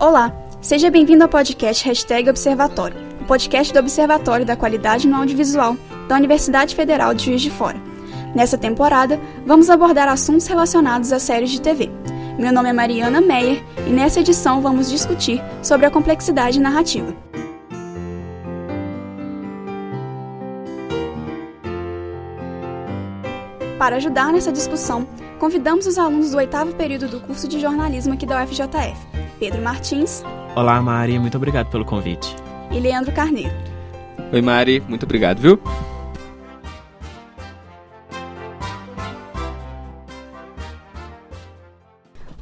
Olá, seja bem-vindo ao podcast Hashtag Observatório, o podcast do Observatório da Qualidade no Audiovisual da Universidade Federal de Juiz de Fora. Nessa temporada, vamos abordar assuntos relacionados a séries de TV. Meu nome é Mariana Meyer e nessa edição vamos discutir sobre a complexidade narrativa. Para ajudar nessa discussão, convidamos os alunos do oitavo período do curso de jornalismo aqui da UFJF, Pedro Martins. Olá, Mari, muito obrigado pelo convite. E Leandro Carneiro. Oi, Mari, muito obrigado, viu?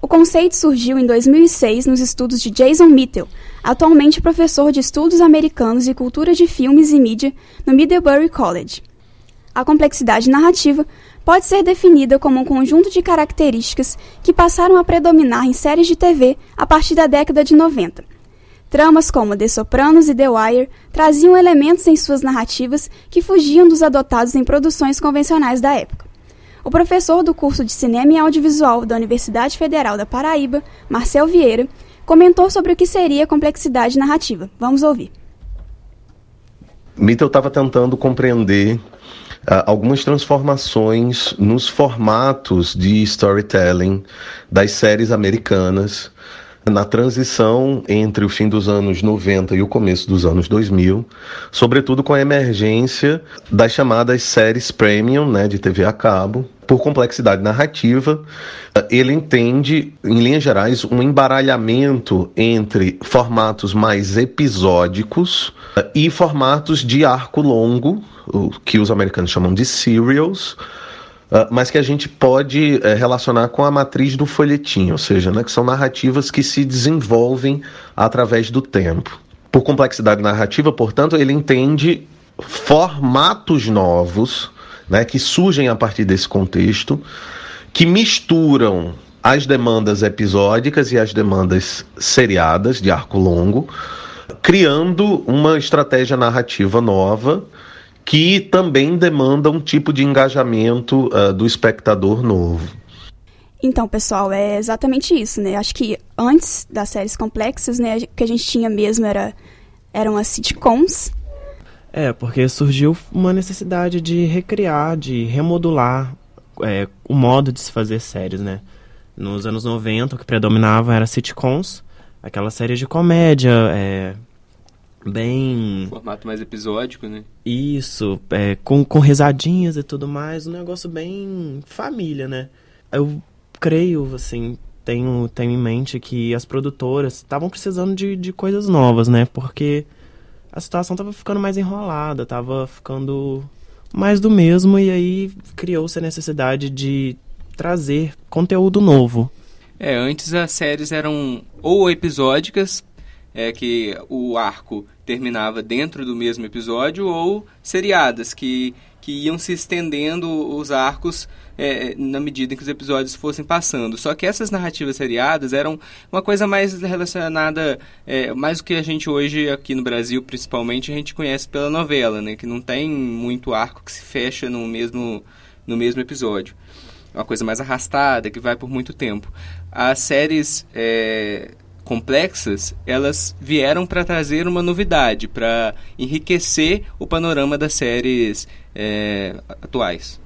O conceito surgiu em 2006 nos estudos de Jason Mitchell, atualmente professor de Estudos Americanos e Cultura de Filmes e Mídia no Middlebury College. A complexidade narrativa pode ser definida como um conjunto de características que passaram a predominar em séries de TV a partir da década de 90. Tramas como The Sopranos e The Wire traziam elementos em suas narrativas que fugiam dos adotados em produções convencionais da época. O professor do curso de Cinema e Audiovisual da Universidade Federal da Paraíba, Marcel Vieira, comentou sobre o que seria complexidade narrativa. Vamos ouvir. Mitchell estava tentando compreender algumas transformações nos formatos de storytelling das séries americanas na transição entre o fim dos anos 90 e o começo dos anos 2000, sobretudo com a emergência das chamadas séries premium, né, de TV a cabo, por complexidade narrativa, ele entende, em linhas gerais, um embaralhamento entre formatos mais episódicos e formatos de arco longo, o que os americanos chamam de serials, mas que a gente pode uh, relacionar com a matriz do folhetim, ou seja, né, que são narrativas que se desenvolvem através do tempo. Por complexidade narrativa, portanto, ele entende formatos novos né, que surgem a partir desse contexto, que misturam as demandas episódicas e as demandas seriadas de arco longo, criando uma estratégia narrativa nova que também demanda um tipo de engajamento uh, do espectador novo. Então, pessoal, é exatamente isso, né? Acho que antes das séries complexas, né, o que a gente tinha mesmo era eram as sitcoms. É, porque surgiu uma necessidade de recriar, de remodular é, o modo de se fazer séries, né? Nos anos 90, o que predominava era sitcoms, aquela série de comédia, é, bem. Formato mais episódico, né? Isso, é, com, com risadinhas e tudo mais, um negócio bem família, né? Eu creio, assim, tenho, tenho em mente que as produtoras estavam precisando de, de coisas novas, né? Porque a situação tava ficando mais enrolada, tava ficando mais do mesmo, e aí criou-se a necessidade de trazer conteúdo novo. É, antes as séries eram ou episódicas, é que o arco terminava dentro do mesmo episódio, ou seriadas, que, que iam se estendendo os arcos é, na medida em que os episódios fossem passando. Só que essas narrativas seriadas eram uma coisa mais relacionada, é, mais do que a gente hoje aqui no Brasil, principalmente, a gente conhece pela novela, né? Que não tem muito arco que se fecha no mesmo, no mesmo episódio. É uma coisa mais arrastada, que vai por muito tempo. As séries... É, complexas, elas vieram para trazer uma novidade, para enriquecer o panorama das séries é, atuais.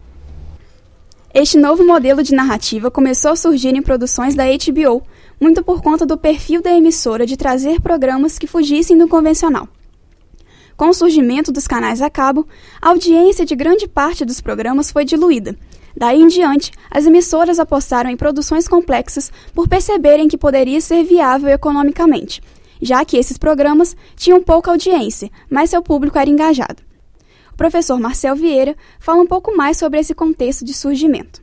Este novo modelo de narrativa começou a surgir em produções da HBO, muito por conta do perfil da emissora de trazer programas que fugissem do convencional. Com o surgimento dos canais a cabo, a audiência de grande parte dos programas foi diluída, Daí em diante, as emissoras apostaram em produções complexas por perceberem que poderia ser viável economicamente, já que esses programas tinham pouca audiência, mas seu público era engajado. O professor Marcel Vieira fala um pouco mais sobre esse contexto de surgimento.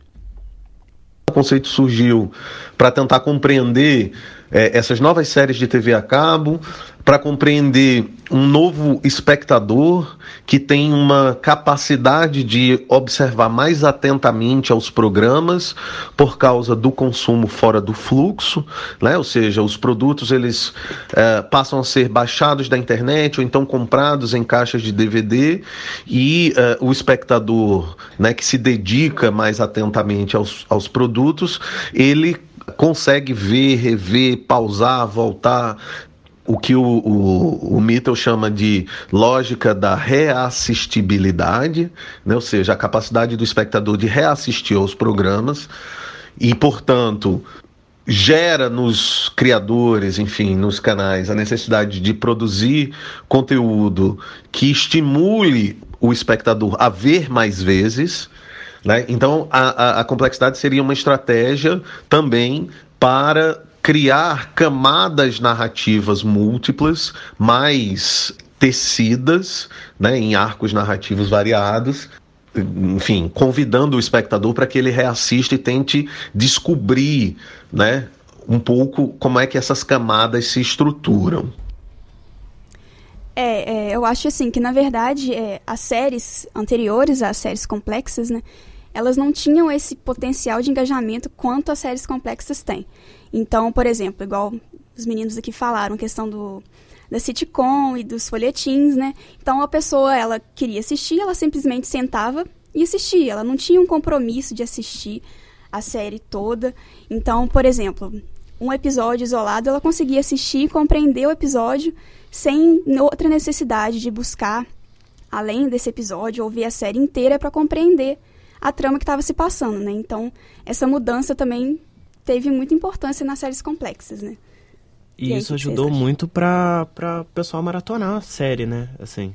O conceito surgiu para tentar compreender é, essas novas séries de TV a cabo, para compreender um novo espectador que tem uma capacidade de observar mais atentamente aos programas por causa do consumo fora do fluxo, né? ou seja, os produtos eles é, passam a ser baixados da internet ou então comprados em caixas de DVD e é, o espectador né, que se dedica mais atentamente aos, aos produtos, ele consegue ver, rever, pausar, voltar, o que o, o, o chama de lógica da reassistibilidade, né? ou seja, a capacidade do espectador de reassistir aos programas e, portanto, gera nos criadores, enfim, nos canais, a necessidade de produzir conteúdo que estimule o espectador a ver mais vezes. Né? Então, a, a, a complexidade seria uma estratégia também para criar camadas narrativas múltiplas, mais tecidas, né, em arcos narrativos variados, enfim, convidando o espectador para que ele reassista e tente descobrir, né, um pouco como é que essas camadas se estruturam. É, é eu acho assim que na verdade é, as séries anteriores às séries complexas, né, elas não tinham esse potencial de engajamento quanto as séries complexas têm. Então, por exemplo, igual os meninos aqui falaram, questão do da sitcom e dos folhetins, né? Então a pessoa, ela queria assistir, ela simplesmente sentava e assistia. Ela não tinha um compromisso de assistir a série toda. Então, por exemplo, um episódio isolado, ela conseguia assistir e compreender o episódio sem outra necessidade de buscar além desse episódio ou ver a série inteira para compreender a trama que estava se passando, né? Então, essa mudança também teve muita importância nas séries complexas, né? E, e isso ajudou muito para o pessoal maratonar a série, né? Assim,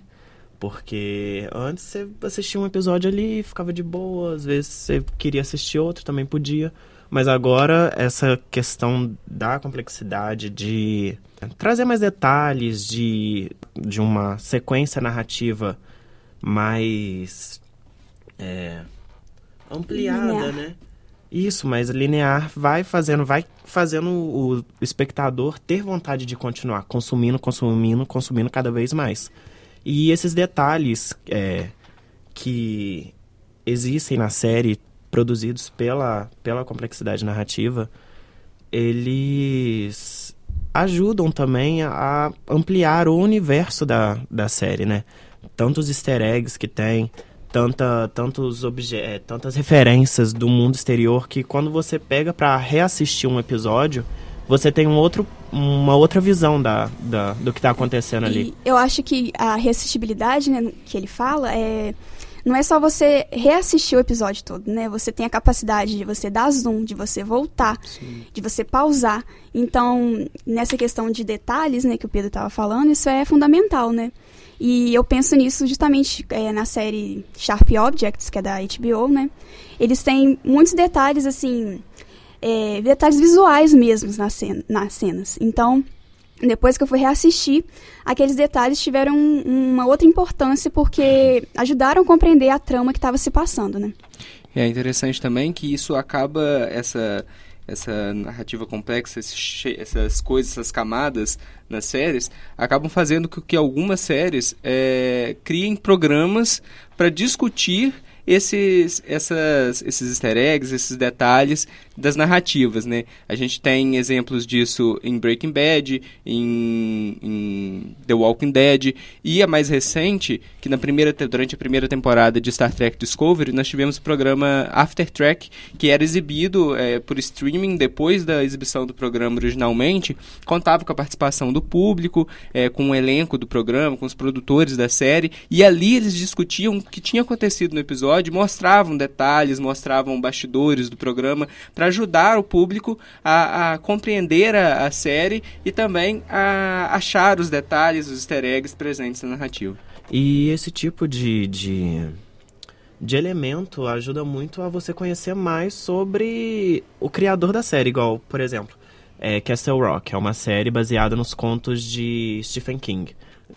porque antes você assistia um episódio ali, ficava de boa, às vezes você queria assistir outro, também podia. Mas agora essa questão da complexidade de trazer mais detalhes de, de uma sequência narrativa mais é, ampliada, linear. né? Isso, mas linear vai fazendo, vai fazendo o espectador ter vontade de continuar consumindo, consumindo, consumindo cada vez mais. E esses detalhes é, que existem na série, produzidos pela, pela complexidade narrativa, eles ajudam também a ampliar o universo da, da série, né? Tantos easter eggs que tem, tanta, tantos obje é, tantas referências do mundo exterior que quando você pega para reassistir um episódio, você tem um outro, uma outra visão da, da do que está acontecendo ali. E eu acho que a reassistibilidade né, que ele fala é não é só você reassistir o episódio todo, né? Você tem a capacidade de você dar zoom, de você voltar, Sim. de você pausar. Então, nessa questão de detalhes, né, que o Pedro estava falando, isso é fundamental, né? E eu penso nisso justamente é, na série Sharp Objects, que é da HBO, né? Eles têm muitos detalhes, assim, é, detalhes visuais mesmos nas, cena, nas cenas. Então, depois que eu fui reassistir, aqueles detalhes tiveram uma outra importância porque ajudaram a compreender a trama que estava se passando, né? É interessante também que isso acaba, essa essa narrativa complexa, essas coisas, essas camadas nas séries, acabam fazendo com que algumas séries é, criem programas para discutir esses, essas, esses easter eggs, esses detalhes das narrativas, né? A gente tem exemplos disso em Breaking Bad, em, em, The Walking Dead e a mais recente, que na primeira durante a primeira temporada de Star Trek Discovery nós tivemos o programa After Track, que era exibido é, por streaming depois da exibição do programa originalmente, contava com a participação do público, é, com o elenco do programa, com os produtores da série e ali eles discutiam o que tinha acontecido no episódio, mostravam detalhes, mostravam bastidores do programa para para ajudar o público a, a compreender a, a, série e também a achar os detalhes, os easter eggs presentes na narrativa. E esse tipo de, de, de elemento ajuda muito a você conhecer mais sobre o criador da série, igual, por exemplo, é Castle Rock, é uma série baseada nos contos de Stephen King.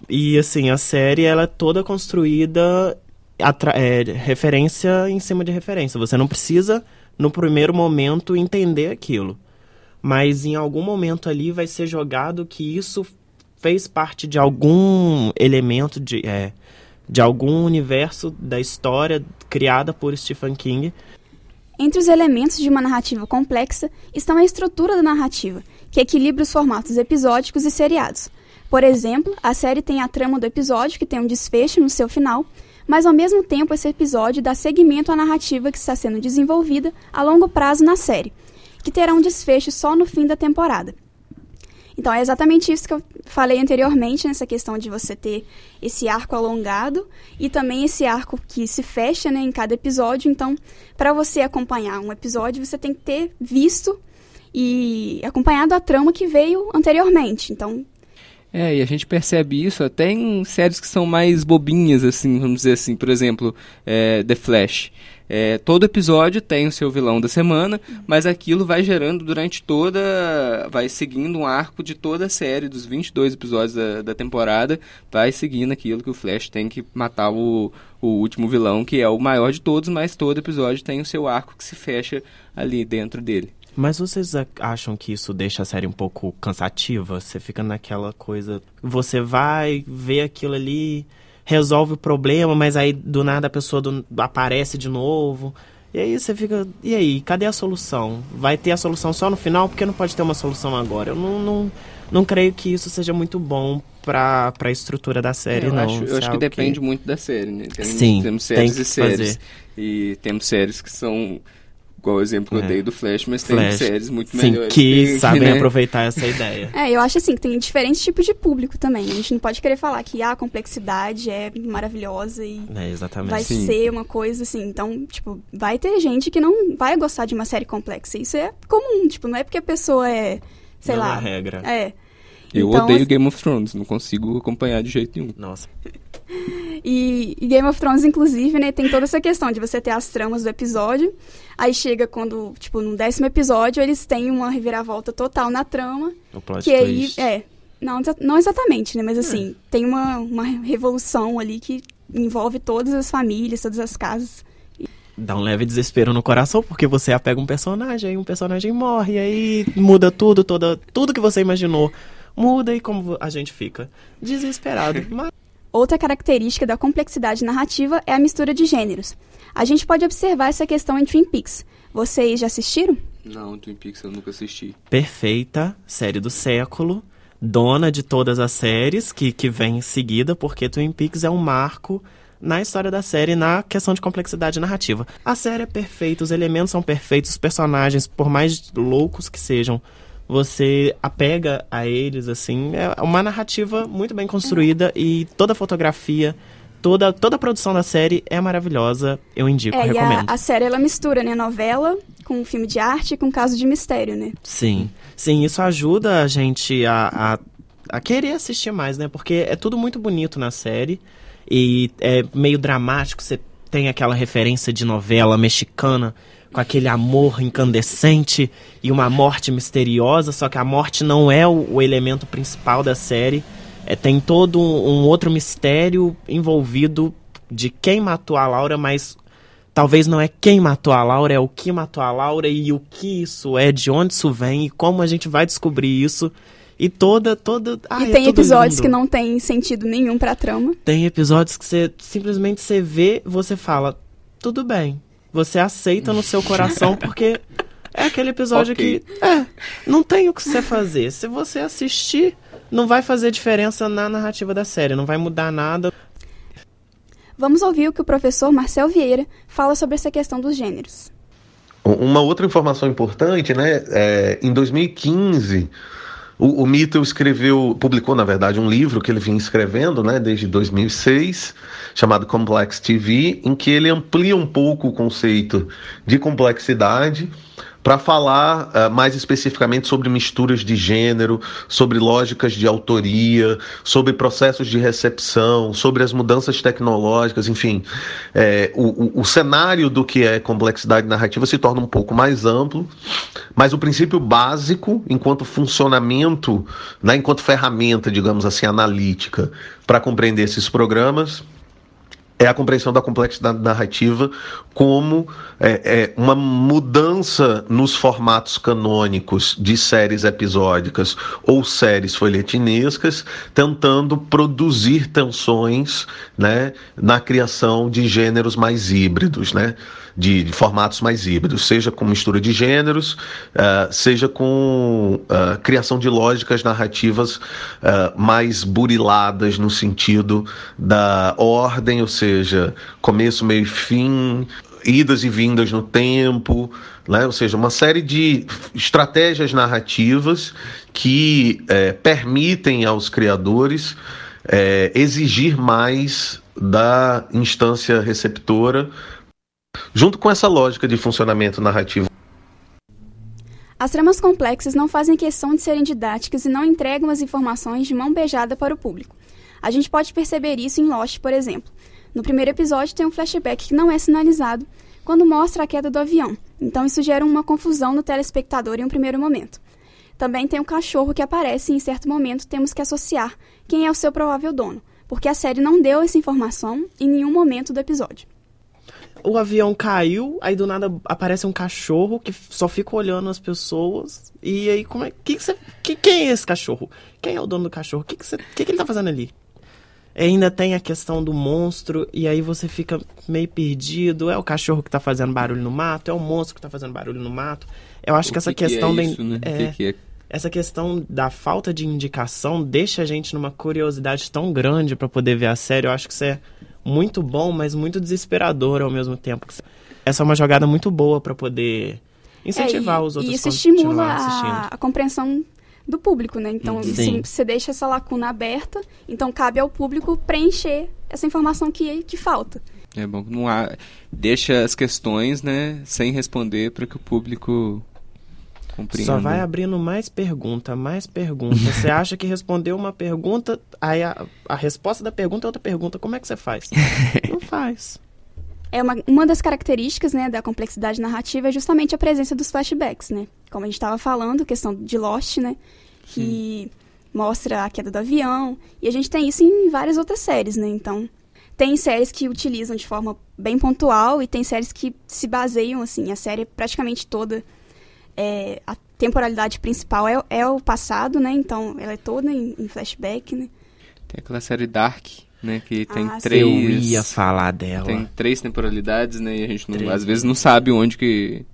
E assim, a série ela é toda construída é, referência em cima de referência. Você não precisa no primeiro momento entender aquilo. Mas em algum momento ali vai ser jogado que isso fez parte de algum elemento de, é, de algum universo da história criada por Stephen King. Entre os elementos de uma narrativa complexa estão a estrutura da narrativa, que equilibra os formatos episódicos e seriados. Por exemplo, a série tem a trama do episódio, que tem um desfecho no seu final, mas ao mesmo tempo esse episódio dá seguimento à narrativa que está sendo desenvolvida a longo prazo na série. que terá um desfecho só no fim da temporada. Então é exatamente isso que eu falei anteriormente, nessa questão de você ter esse arco alongado e também esse arco que se fecha né, em cada episódio. Então, para você acompanhar um episódio, você tem que ter visto e acompanhado a trama que veio anteriormente. Então, é, e a gente percebe isso até em séries que são mais bobinhas, assim, vamos dizer assim. Por exemplo, é, The Flash. É, todo episódio tem o seu vilão da semana, mas aquilo vai gerando durante toda. vai seguindo um arco de toda a série, dos 22 episódios da, da temporada, vai seguindo aquilo que o Flash tem que matar o, o último vilão, que é o maior de todos, mas todo episódio tem o seu arco que se fecha ali dentro dele. Mas vocês acham que isso deixa a série um pouco cansativa? Você fica naquela coisa. Você vai ver aquilo ali, resolve o problema, mas aí do nada a pessoa do, aparece de novo. E aí você fica. E aí, cadê a solução? Vai ter a solução só no final? Porque não pode ter uma solução agora? Eu não, não, não creio que isso seja muito bom pra, pra estrutura da série, eu não. Acho, eu acho que depende muito da série, né? Tem, Sim, temos séries tem e séries. Fazer. E temos séries que são igual o exemplo que eu É. dei do Flash, mas Flash. tem séries muito Sim, melhores. que sabem né? aproveitar essa ideia. É, eu acho assim que tem diferentes tipos de público também. A gente não pode querer falar que ah, a complexidade é maravilhosa e É, exatamente. vai Sim. ser uma coisa assim. Então, tipo, vai ter gente que não vai gostar de uma série complexa. Isso é comum, tipo, não é porque a pessoa é, sei Não lá. é regra. É. Eu Então, odeio assim- Game of Thrones, não consigo acompanhar de jeito nenhum. Nossa. E, e Game of Thrones, inclusive, né, tem toda essa questão de você ter as tramas do episódio. Aí chega quando, tipo, no décimo episódio, eles têm uma reviravolta total na trama. O plot que aí, twist. é. Não, não exatamente, né? Mas É. assim, tem uma, uma revolução ali que envolve todas as famílias, todas as casas. Dá um leve desespero no coração, porque você apega um personagem, aí um personagem morre, aí muda tudo, toda, tudo que você imaginou. Muda e como a gente fica? Desesperado. Mas Outra característica da complexidade narrativa é a mistura de gêneros. A gente pode observar essa questão em Twin Peaks. Vocês já assistiram? Não, Twin Peaks eu nunca assisti. perfeita, série do século, dona de todas as séries que, que vem em seguida, porque Twin Peaks é um marco na história da série, na questão de complexidade narrativa. A série é perfeita, os elementos são perfeitos, os personagens, por mais loucos que sejam, você apega a eles, assim. É uma narrativa muito bem construída e toda a fotografia, toda, toda a produção da série é maravilhosa. Eu indico, é, e a, recomendo. a série ela mistura, né, novela com filme de arte com caso de mistério, né? Sim, sim, isso ajuda a gente a, a, a querer assistir mais, né? Porque é tudo muito bonito na série e é meio dramático. Você tem aquela referência de novela mexicana com aquele amor incandescente e uma morte misteriosa, só que a morte não é o, o elemento principal da série. É, tem todo um, um outro mistério envolvido de quem matou a Laura, mas talvez não é quem matou a Laura, é o que matou a Laura e o que isso é, de onde isso vem e como a gente vai descobrir isso. E toda, toda. Ah, e é tem tudo episódios que não tem sentido nenhum pra trama. Tem episódios que você simplesmente você vê, você fala, tudo bem. Você aceita no seu coração porque é aquele episódio Ok. que é, não tem o que você fazer. Se você assistir, não vai fazer diferença na narrativa da série, não vai mudar nada. Vamos ouvir o que o professor Marcel Vieira fala sobre essa questão dos gêneros. Uma outra informação importante, né? é, em 2015, o, o Mitchell escreveu, publicou, na verdade, um livro que ele vinha escrevendo, né, desde 2006, chamado Complex TV, em que ele amplia um pouco o conceito de complexidade para falar ah, mais especificamente sobre misturas de gênero, sobre lógicas de autoria, sobre processos de recepção, sobre as mudanças tecnológicas, enfim. É, o, o- o cenário do que é complexidade narrativa se torna um pouco mais amplo, mas o princípio básico, enquanto funcionamento, né, enquanto ferramenta, digamos assim, analítica, para compreender esses programas, é a compreensão da complexidade narrativa como é, é, uma mudança nos formatos canônicos de séries episódicas ou séries folhetinescas, tentando produzir tensões né, na criação de gêneros mais híbridos, né, de, de formatos mais híbridos, seja com mistura de gêneros, ah, seja com ah, criação de lógicas narrativas ah, mais buriladas no sentido da ordem, ou seja, começo, meio e fim, idas e vindas no tempo, né? ou seja, uma série de estratégias narrativas que é, permitem aos criadores é, exigir mais da instância receptora, junto com essa lógica de funcionamento narrativo. As tramas complexas não fazem questão de serem didáticas e não entregam as informações de mão beijada para o público. A gente pode perceber isso em Lost, por exemplo. No primeiro episódio tem um flashback que não é sinalizado quando mostra a queda do avião, então isso gera uma confusão no telespectador em um primeiro momento. Também tem um cachorro que aparece e em certo momento temos que associar quem é o seu provável dono, porque a série não deu essa informação em nenhum momento do episódio. O avião caiu, aí do nada aparece um cachorro que só fica olhando as pessoas. E aí, como é. Que que você, que, quem é esse cachorro? Quem é o dono do cachorro? O que, que, você, que, que ele tá fazendo ali? Ainda tem a questão do monstro, e aí você fica meio perdido. É o cachorro que tá fazendo barulho no mato? É o monstro que tá fazendo barulho no mato? Eu acho O que essa que que questão é da. isso, né? É, que que é? essa questão da falta de indicação deixa a gente numa curiosidade tão grande pra poder ver a série. Eu acho que isso é muito bom, mas muito desesperador ao mesmo tempo. Essa é uma jogada muito boa pra poder incentivar É, e- os outros E isso estimula assistindo. a, a compreensão do público, né? Então, você deixa essa lacuna aberta, então cabe ao público preencher essa informação que, que falta. É bom não há, deixa as questões, né, sem responder para que o público compreenda. Só vai abrindo mais pergunta, mais pergunta. Você acha que respondeu uma pergunta, aí a, a resposta da pergunta é outra pergunta. Como é que você faz? Não faz. É uma, uma das características né, da complexidade narrativa é justamente a presença dos flashbacks, né? Como a gente estava falando, questão de Lost, né? Que mostra a queda do avião. E a gente tem isso em várias outras séries, né? Então, tem séries que utilizam de forma bem pontual e tem séries que se baseiam, assim, a série praticamente toda. É, a temporalidade principal é, é o passado, né? Então, ela é toda em, em flashback, né? Tem aquela série Dark, né, que tem Ah, três Eu ia falar dela. tem três temporalidades, né, e a gente não, às vezes não sabe onde que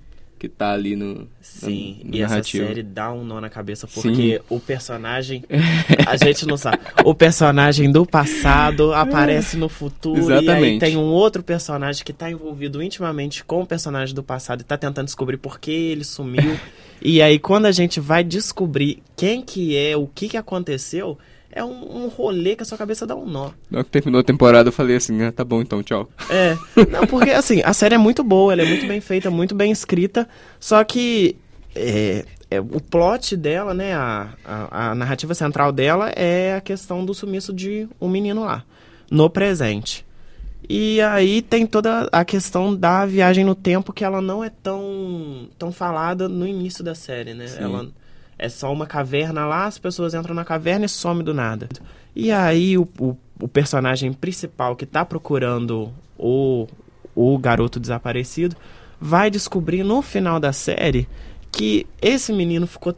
que tá ali no Sim, na, e essa narrativa. série dá um nó na cabeça Sim. porque o personagem. A gente não sabe. O personagem do passado aparece no futuro. E aí Exatamente. tem um outro personagem que tá envolvido intimamente com o personagem do passado e tá tentando descobrir por que ele sumiu. e aí, quando a gente vai descobrir quem que é, o que que aconteceu, é um, um rolê que a sua cabeça dá um nó. Na hora que terminou a temporada, eu falei assim, ah, tá bom então, tchau. É, não, porque assim, a série é muito boa, ela é muito bem feita, muito bem escrita, só que é, é, o plot dela, né, a, a, a narrativa central dela é a questão do sumiço de um menino lá, no presente. E aí tem toda a questão da viagem no tempo que ela não é tão, tão falada no início da série, né? Sim. Ela é só uma caverna lá, as pessoas entram na caverna e some do nada. E aí o, o, o personagem principal que tá procurando o, o garoto desaparecido vai descobrir no final da série que esse menino ficou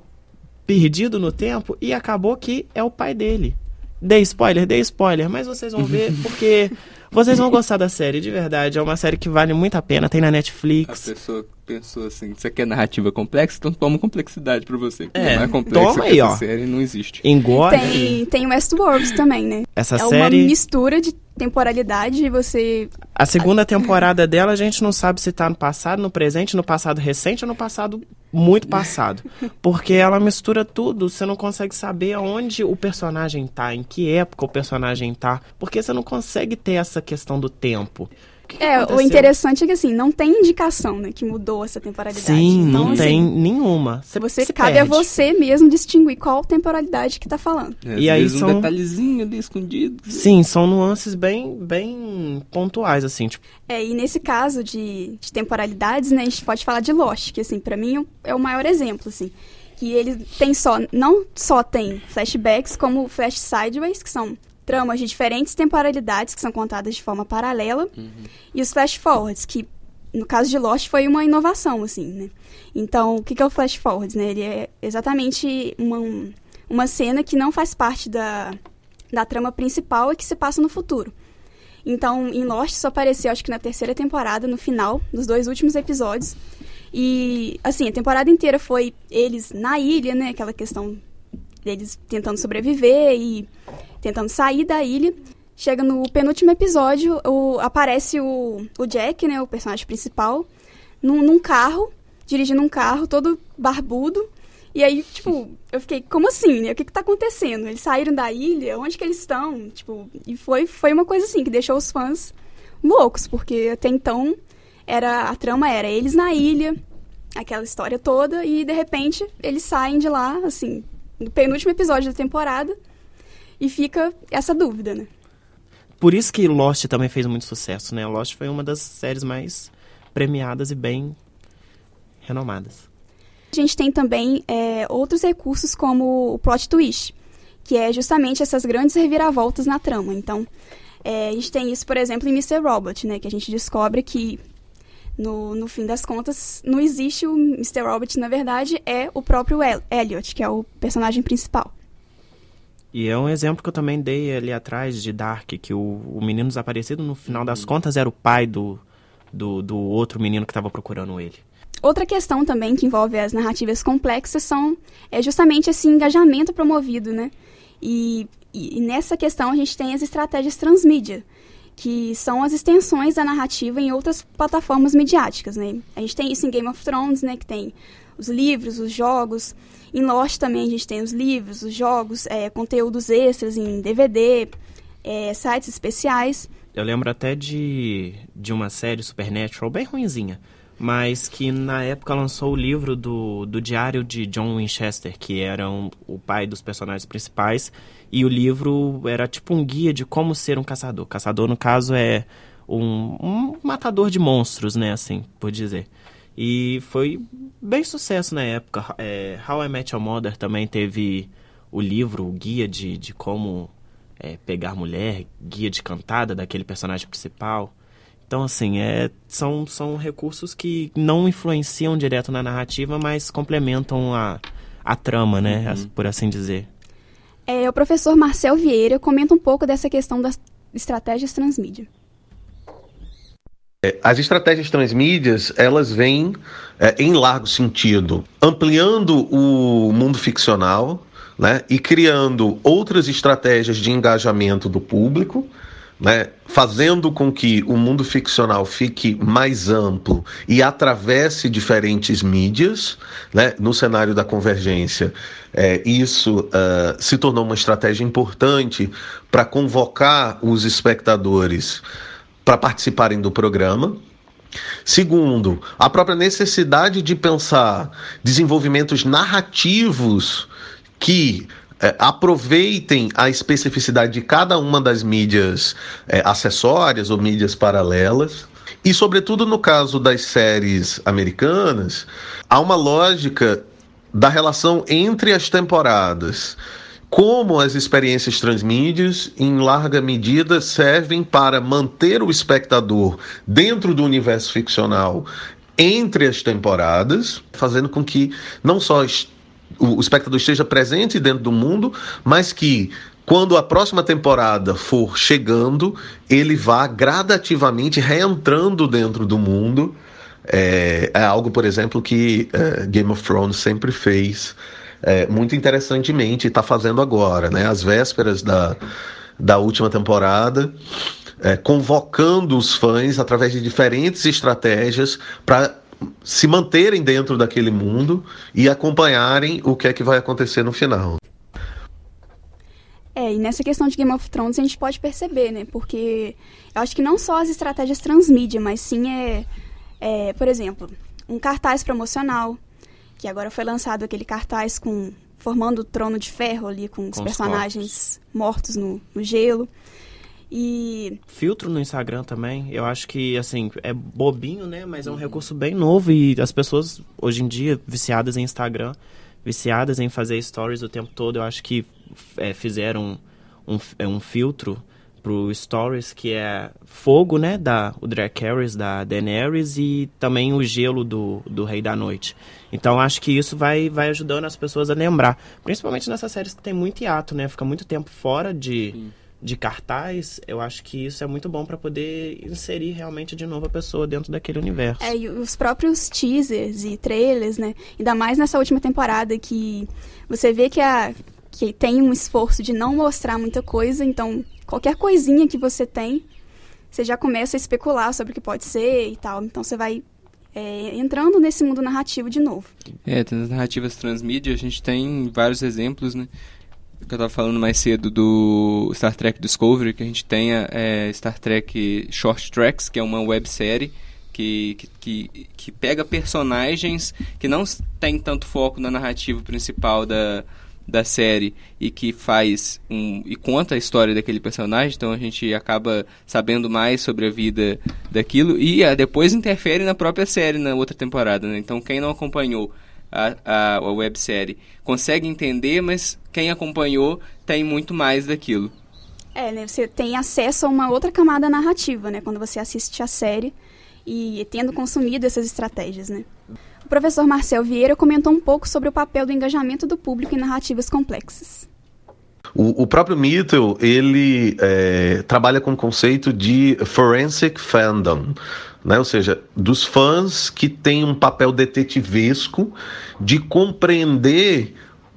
perdido no tempo e acabou que é o pai dele. Dei spoiler, dei spoiler, mas vocês vão ver porque vocês vão gostar da série, de verdade. É uma série que vale muito a pena, tem na A Netflix. pessoa pensou assim, você quer narrativa complexa? Então toma complexidade pra você. É, não é complexa toma aí, essa ó. série não existe. Engorda. Tem, tem Westworld também, né? Essa é uma série. mistura de temporalidade você A segunda temporada dela, a gente não sabe se tá no passado, no presente, no passado recente ou no passado muito passado. Porque ela mistura tudo, você não consegue saber onde o personagem tá, em que época o personagem tá. Porque você não consegue ter essa questão do tempo. O que que É, o interessante é que assim, não tem indicação, né, que mudou essa temporalidade. Sim, então, não assim, tem nenhuma. Você, Você se cabe a perde. você mesmo distinguir qual temporalidade que tá falando. É, E aí são- um detalhezinho ali escondido. Sim, são nuances bem, bem pontuais, assim, tipo, É, e nesse caso de, de temporalidades, né, a gente pode falar de Lost, que assim, para mim é o maior exemplo, assim. Que ele tem só, não só tem flashbacks, como flash sideways, que são tramas de diferentes temporalidades que são contadas de forma paralela, e os flash forwards, que no caso de Lost foi uma inovação, assim, né? Então, o que que é o flash forwards, né? Ele é exatamente uma, uma cena que não faz parte da, da trama principal e que se passa no futuro. Então, em Lost só apareceu, acho que na terceira temporada, no final dos dois últimos episódios. E, assim, a temporada inteira foi eles na ilha, né? Aquela questão deles tentando sobreviver e tentando sair da ilha. chega no penúltimo episódio, o, aparece o, o Jack, né, o personagem principal, num, num carro, dirigindo um carro todo barbudo. E aí, tipo, eu fiquei, como assim, né? O que que tá acontecendo? Eles saíram da ilha? Onde que eles estão? Tipo, e foi, foi uma coisa assim, que deixou os fãs loucos, porque até então era a trama era eles na ilha, aquela história toda, e de repente eles saem de lá, assim, no penúltimo episódio da temporada, e fica essa dúvida, né? Por isso que Lost também fez muito sucesso, né? Lost foi uma das séries mais premiadas e bem renomadas. A gente tem também é, outros recursos como o plot twist, que é justamente essas grandes reviravoltas na trama. Então, é, a gente tem isso, por exemplo, em Mr. Robot, né? Que a gente descobre que, no, no fim das contas, não existe o Mr. Robot, na verdade, é o próprio El Elliot, que é o personagem principal. E é um exemplo que eu também dei ali atrás de Dark, que o, o menino desaparecido, no final das uhum. contas, era o pai do, do, do outro menino que estava procurando ele. Outra questão também que envolve as narrativas complexas são é justamente esse engajamento promovido, né? E, e, e nessa questão a gente tem as estratégias transmídia, que são as extensões da narrativa em outras plataformas midiáticas, né? A gente tem isso em Game of Thrones, né? Que tem os livros, os jogos. Em Lost também a gente tem os livros, os jogos, é, conteúdos extras em DVD, é, sites especiais. Eu lembro até de, de uma série Supernatural bem ruinzinha, mas que na época lançou o livro do, do diário de John Winchester, que era um, o pai dos personagens principais, e o livro era tipo um guia de como ser um caçador. Caçador, no caso, é um, um matador de monstros, né, assim, por dizer. E foi bem sucesso na época. É, How I Met Your Mother também teve o livro, o guia de, de como é, pegar mulher, guia de cantada daquele personagem principal. Então, assim, é, são, são recursos que não influenciam direto na narrativa, mas complementam a, a trama, né? Uhum. Por assim dizer. É, o professor Marcel Vieira comenta um pouco dessa questão das estratégias transmídia. É, as estratégias transmídias, elas vêm é, em largo sentido, ampliando o mundo ficcional né, e criando outras estratégias de engajamento do público, né, fazendo com que o mundo ficcional fique mais amplo e atravesse diferentes mídias. Né, no cenário da convergência, é, isso uh, se tornou uma estratégia importante para convocar os espectadores para participarem do programa. Segundo, a própria necessidade de pensar desenvolvimentos narrativos que é, aproveitem a especificidade de cada uma das mídias é, acessórias ou mídias paralelas. E, sobretudo, no caso das séries americanas, há uma lógica da relação entre as temporadas como as experiências transmídias, em larga medida, servem para manter o espectador dentro do universo ficcional entre as temporadas, fazendo com que não só o espectador esteja presente dentro do mundo, mas que quando a próxima temporada for chegando, ele vá gradativamente reentrando dentro do mundo. É, é algo, por exemplo, que é, Game of Thrones sempre fez é, muito interessantemente está fazendo agora, né? Às vésperas da, da última temporada, é, convocando os fãs através de diferentes estratégias para se manterem dentro daquele mundo e acompanharem o que é que vai acontecer no final. É, e nessa questão de Game of Thrones a gente pode perceber, né? Porque eu acho que não só as estratégias transmídia, mas sim é, é por exemplo, um cartaz promocional, que agora foi lançado aquele cartaz com formando o trono de ferro ali com, com os personagens mortos no, no, gelo. E filtro no Instagram também, eu acho que assim, é bobinho, né, mas é um uhum. recurso bem novo e as pessoas hoje em dia viciadas em Instagram, viciadas em fazer stories o tempo todo, eu acho que é, fizeram um, é, um filtro pro Stories, que é fogo, né, da o Dracarys, da Daenerys e também o gelo do, do Rei da Noite. Então acho que isso vai, vai ajudando as pessoas a lembrar, principalmente nessas séries que tem muito hiato, né, fica muito tempo fora de, de cartaz, eu acho que isso é muito bom para poder inserir realmente de novo a pessoa dentro daquele universo. É, e os próprios teasers e trailers, né, ainda mais nessa última temporada que você vê que a que tem um esforço de não mostrar muita coisa, então qualquer coisinha que você tem, você já começa a especular sobre o que pode ser e tal. Então você vai é, entrando nesse mundo narrativo de novo. É, as narrativas transmídia, a gente tem vários exemplos, né? que eu estava falando mais cedo do Star Trek Discovery, que a gente tem é, Star Trek Short Tracks, que é uma websérie que, que, que, pega personagens que não tem tanto foco na narrativa principal da, da série e que faz um, e conta a história daquele personagem, então a gente acaba sabendo mais sobre a vida daquilo e a, depois interfere na própria série na outra temporada, né? Então quem não acompanhou a, a, a websérie consegue entender, mas quem acompanhou tem muito mais daquilo. É, né? Você tem acesso a uma outra camada narrativa, né? Quando você assiste a série e tendo consumido essas estratégias, né? O professor Marcel Vieira comentou um pouco sobre o papel do engajamento do público em narrativas complexas. O, o próprio Mitchell, ele é, trabalha com o conceito de forensic fandom, né? ou seja, dos fãs que têm um papel detetivesco de compreender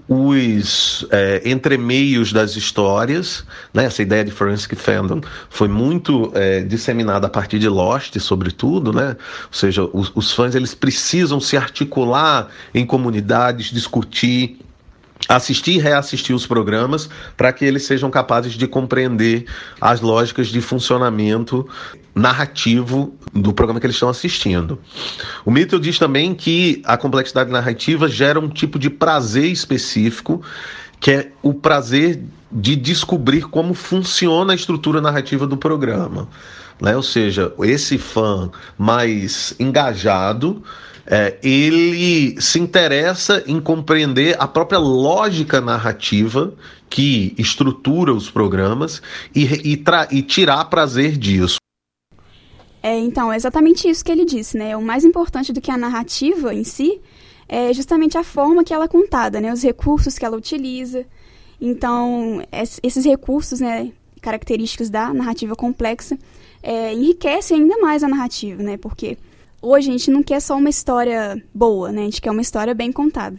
os é, entremeios das histórias, né? essa ideia de forensic fandom foi muito é, disseminada a partir de Lost, sobretudo, né? ou seja, os, os fãs eles precisam se articular em comunidades, discutir, assistir e reassistir os programas para que eles sejam capazes de compreender as lógicas de funcionamento narrativo do programa que eles estão assistindo. O Mitchell diz também que a complexidade narrativa gera um tipo de prazer específico, que é o prazer de descobrir como funciona a estrutura narrativa do programa. Né? Ou seja, esse fã mais engajado é, ele se interessa em compreender a própria lógica narrativa que estrutura os programas e, e, e tirar prazer disso. É, então, é exatamente isso que ele disse, né? O mais importante do que a narrativa em si é justamente a forma que ela é contada, né? Os recursos que ela utiliza. Então, esses recursos, né, característicos da narrativa complexa, é, enriquecem ainda mais a narrativa, né? Porque hoje a gente não quer só uma história boa, né? A gente quer uma história bem contada.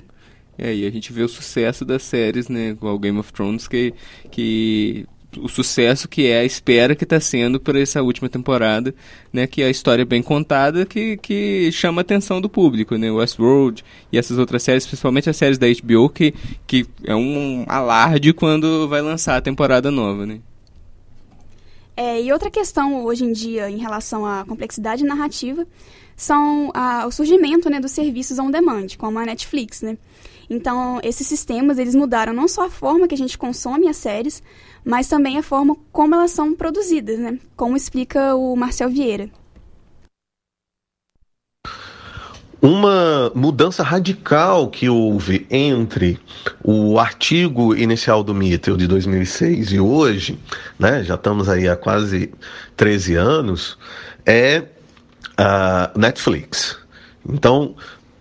É, e a gente vê o sucesso das séries, né? Com o Game of Thrones, que, que o sucesso que é a espera que está sendo por essa última temporada, né? Que é a história bem contada que, que chama a atenção do público, né? Westworld e essas outras séries, principalmente as séries da HBO, que, que é um alarde quando vai lançar a temporada nova, né? É, e outra questão hoje em dia em relação à complexidade narrativa são a, o surgimento né, dos serviços on demand, como a Netflix, né? Então, esses sistemas, eles mudaram não só a forma que a gente consome as séries, mas também a forma como elas são produzidas, né? Como explica o Marcel Vieira. Uma mudança radical que houve entre o artigo inicial do Mittel de 2006 e hoje, né, já estamos aí há quase 13 anos, é a Netflix. Então,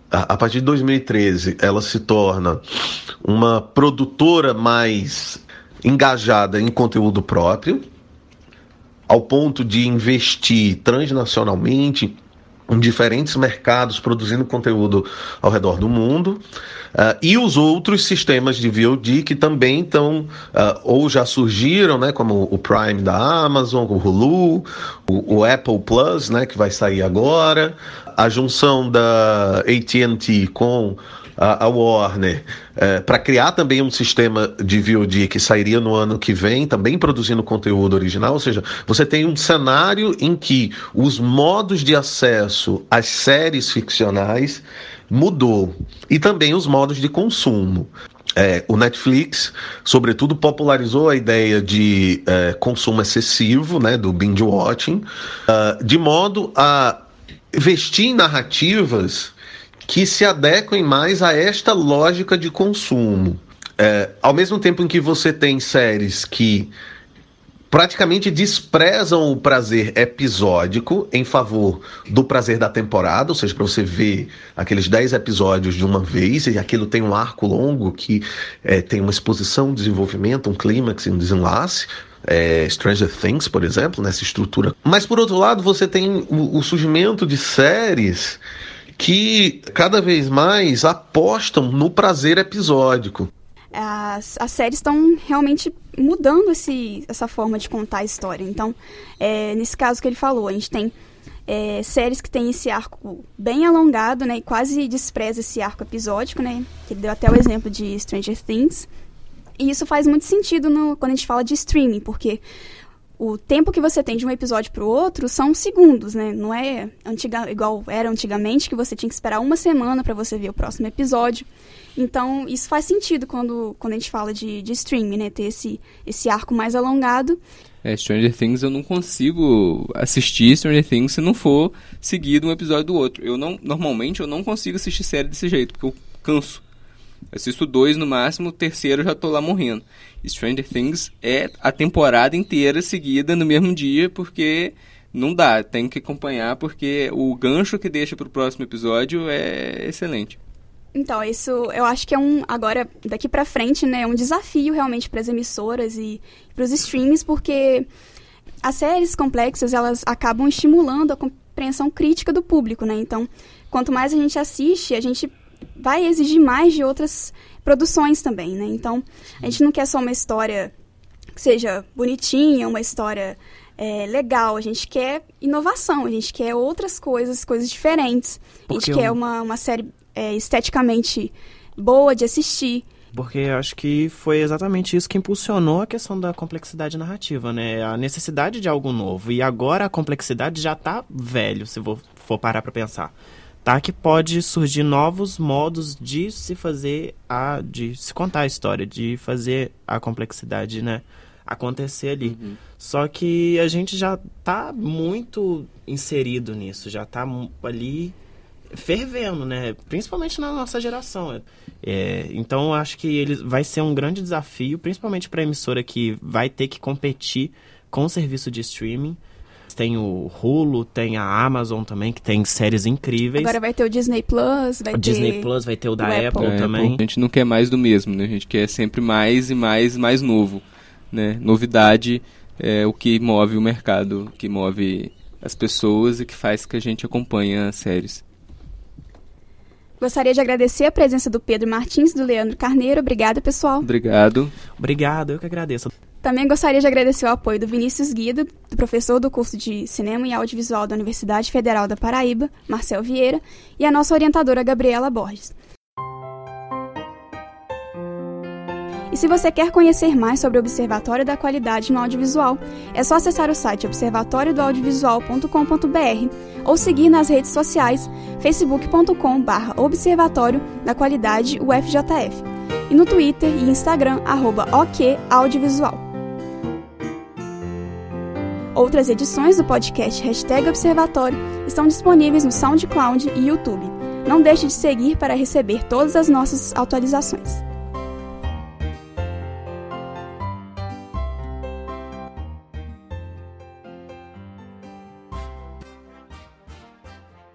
a, a partir de 2013, ela se torna uma produtora mais engajada em conteúdo próprio, ao ponto de investir transnacionalmente em diferentes mercados produzindo conteúdo ao redor do mundo. Uh, e os outros sistemas de VOD que também estão uh, ou já surgiram, né, como o Prime da Amazon, o Hulu, o, o Apple Plus, né, que vai sair agora, a junção da AT&T com a, Warner é, para criar também um sistema de VOD que sairia no ano que vem, também produzindo conteúdo original. Ou seja, você tem um cenário em que os modos de acesso às séries ficcionais mudou e também os modos de consumo. É, o Netflix, sobretudo, popularizou a ideia de é, consumo excessivo, né, do binge watching, uh, de modo a vestir narrativas que se adequem mais a esta lógica de consumo. É, ao mesmo tempo em que você tem séries que praticamente desprezam o prazer episódico em favor do prazer da temporada, ou seja, para você ver aqueles 10 episódios de uma vez, e aquilo tem um arco longo que é, tem uma exposição, um desenvolvimento, um clímax e um desenlace. É, Stranger Things, por exemplo, nessa estrutura. Mas por outro lado, você tem o, o surgimento de séries que cada vez mais apostam no prazer episódico. As, as séries estão realmente mudando esse, essa forma de contar a história. Então, é, nesse caso que ele falou, a gente tem é, séries que tem esse arco bem alongado, né? E quase despreza esse arco episódico, né? Que ele deu até o exemplo de Stranger Things. E isso faz muito sentido no, quando a gente fala de streaming, porque o tempo que você tem de um episódio para o outro são segundos, né? Não é antiga, igual era antigamente, que você tinha que esperar uma semana para você ver o próximo episódio. Então, isso faz sentido quando, quando a gente fala de, de streaming, né? Ter esse, esse arco mais alongado. É, Stranger Things eu não consigo assistir Stranger Things se não for seguido um episódio do outro. Eu não, normalmente eu não consigo assistir série desse jeito, porque eu canso. Assisto dois no máximo, o terceiro eu já tô lá morrendo. Stranger Things é a temporada inteira seguida no mesmo dia, porque não dá, tem que acompanhar, porque o gancho que deixa pro próximo episódio é excelente. Então, isso eu acho que é um. Agora, daqui para frente, né? É um desafio realmente para as emissoras e para os streams, porque as séries complexas elas acabam estimulando a compreensão crítica do público, né? Então, quanto mais a gente assiste, a gente vai exigir mais de outras produções também, né? Então, a gente não quer só uma história que seja bonitinha, uma história é, legal, a gente quer inovação, a gente quer outras coisas, coisas diferentes. A gente quer uma, uma série é, esteticamente boa de assistir. Porque eu acho que foi exatamente isso que impulsionou a questão da complexidade narrativa, né? A necessidade de algo novo. E agora a complexidade já tá velho, se for parar para pensar tá? Que pode surgir novos modos de se fazer a, de se contar a história, de fazer a complexidade, né? Acontecer ali. Uhum. Só que a gente já tá muito inserido nisso, já tá ali fervendo, né? Principalmente na nossa geração. É, então, acho que ele vai ser um grande desafio, principalmente para a emissora que vai ter que competir com o serviço de streaming tem o Hulu, tem a Amazon também, que tem séries incríveis. Agora vai ter o Disney Plus, vai o ter... Disney Plus, vai ter o da o Apple, Apple também. Apple. A gente não quer mais do mesmo, né? A gente quer sempre mais e mais mais novo, né? Novidade é o que move o mercado, que move as pessoas e que faz que a gente acompanhe as séries. Gostaria de agradecer a presença do Pedro Martins e do Leandro Carneiro. Obrigada, pessoal. Obrigado. Obrigado, eu que agradeço. Também gostaria de agradecer o apoio do Vinícius Guido, do professor do curso de Cinema e Audiovisual da Universidade Federal da Paraíba, Marcel Vieira, e a nossa orientadora Gabriela Borges. E se você quer conhecer mais sobre o Observatório da Qualidade no Audiovisual, é só acessar o site observatoriodoaudiovisual.com.br ou seguir nas redes sociais facebook.com.br Observatório da Qualidade UFJF e no Twitter e Instagram arroba okaudiovisual. Outras edições do podcast Hashtag Observatório estão disponíveis no SoundCloud e YouTube. Não deixe de seguir para receber todas as nossas atualizações.